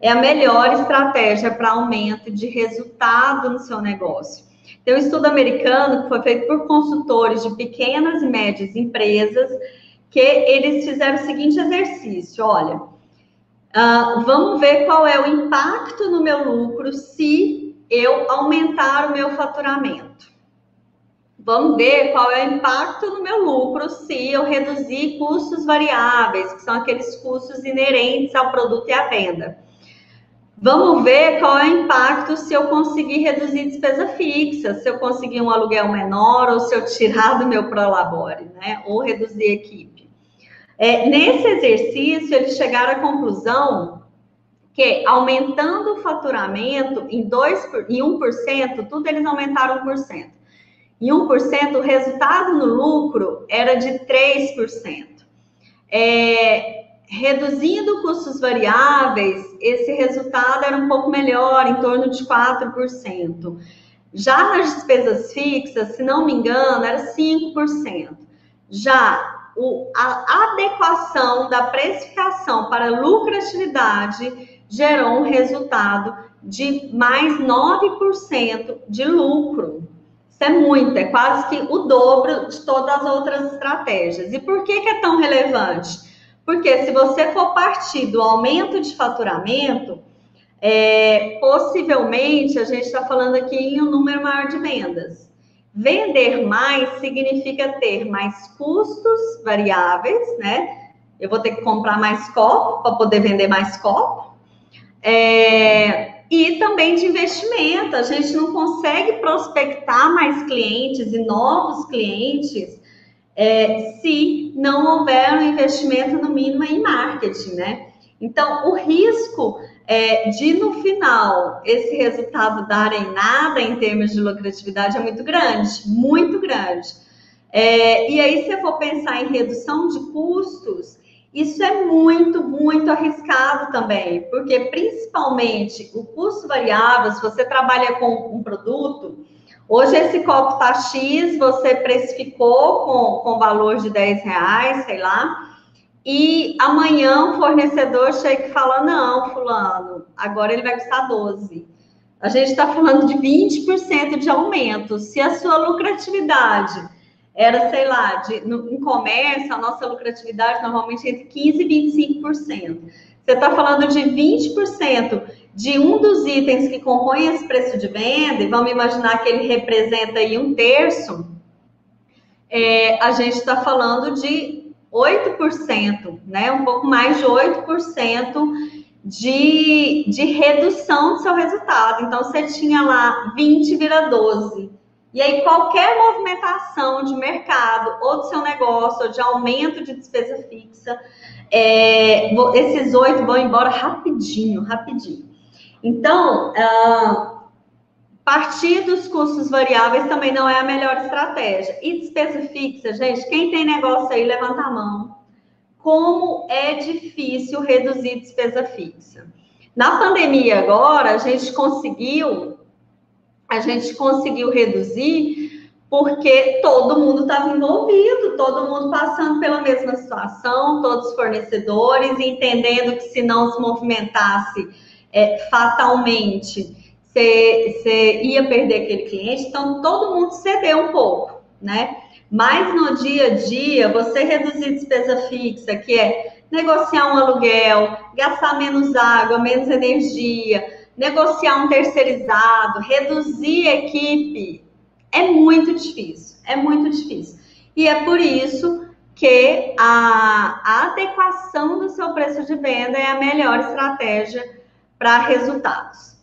é a melhor estratégia para aumento de resultado no seu negócio. Tem um estudo americano que foi feito por consultores de pequenas e médias empresas, que eles fizeram o seguinte exercício: olha, uh, vamos ver qual é o impacto no meu lucro se eu aumentar o meu faturamento. Vamos ver qual é o impacto no meu lucro se eu reduzir custos variáveis, que são aqueles custos inerentes ao produto e à venda. Vamos ver qual é o impacto se eu conseguir reduzir despesa fixa, se eu conseguir um aluguel menor ou se eu tirar do meu Prolabore, né? Ou reduzir equipe. É, nesse exercício, eles chegaram à conclusão que aumentando o faturamento em, 2, em 1%, tudo eles aumentaram 1%. Em 1%, o resultado no lucro era de 3%. É, reduzindo custos variáveis, esse resultado era um pouco melhor, em torno de 4%. Já nas despesas fixas, se não me engano, era 5%. Já o, a adequação da precificação para lucratividade gerou um resultado de mais 9% de lucro. Isso é muito, é quase que o dobro de todas as outras estratégias. E por que, que é tão relevante? Porque se você for partir do aumento de faturamento, é, possivelmente a gente está falando aqui em um número maior de vendas. Vender mais significa ter mais custos variáveis, né? Eu vou ter que comprar mais copo para poder vender mais copo. É, e também de investimento. A gente não consegue prospectar mais clientes e novos clientes é, se não houver um investimento no mínimo em marketing, né? Então, o risco é, de no final esse resultado darem nada em termos de lucratividade é muito grande, muito grande. É, e aí, se eu for pensar em redução de custos, isso é muito, muito arriscado também, porque principalmente o custo variável, se você trabalha com um produto, Hoje esse copo tá X, você precificou com, com valor de 10 reais, sei lá, e amanhã o fornecedor chega e fala, não, fulano, agora ele vai custar 12. A gente está falando de 20% de aumento. Se a sua lucratividade era, sei lá, de, no, em comércio, a nossa lucratividade normalmente é entre 15% e 25%. Você está falando de 20% de um dos itens que compõem esse preço de venda, e vamos imaginar que ele representa aí um terço, é, a gente está falando de 8%, né? Um pouco mais de 8% de, de redução do seu resultado. Então, você tinha lá 20 vira 12. E aí, qualquer movimentação de mercado, ou do seu negócio, ou de aumento de despesa fixa, é, esses oito vão embora rapidinho, rapidinho. Então, uh, partir dos custos variáveis também não é a melhor estratégia. E despesa fixa, gente, quem tem negócio aí, levanta a mão. Como é difícil reduzir despesa fixa. Na pandemia agora, a gente conseguiu, a gente conseguiu reduzir porque todo mundo estava envolvido, todo mundo passando pela mesma situação, todos os fornecedores, entendendo que se não se movimentasse é, fatalmente você ia perder aquele cliente, então todo mundo cedeu um pouco, né? Mas no dia a dia, você reduzir despesa fixa, que é negociar um aluguel, gastar menos água, menos energia, negociar um terceirizado, reduzir equipe, é muito difícil, é muito difícil. E é por isso que a, a adequação do seu preço de venda é a melhor estratégia para resultados.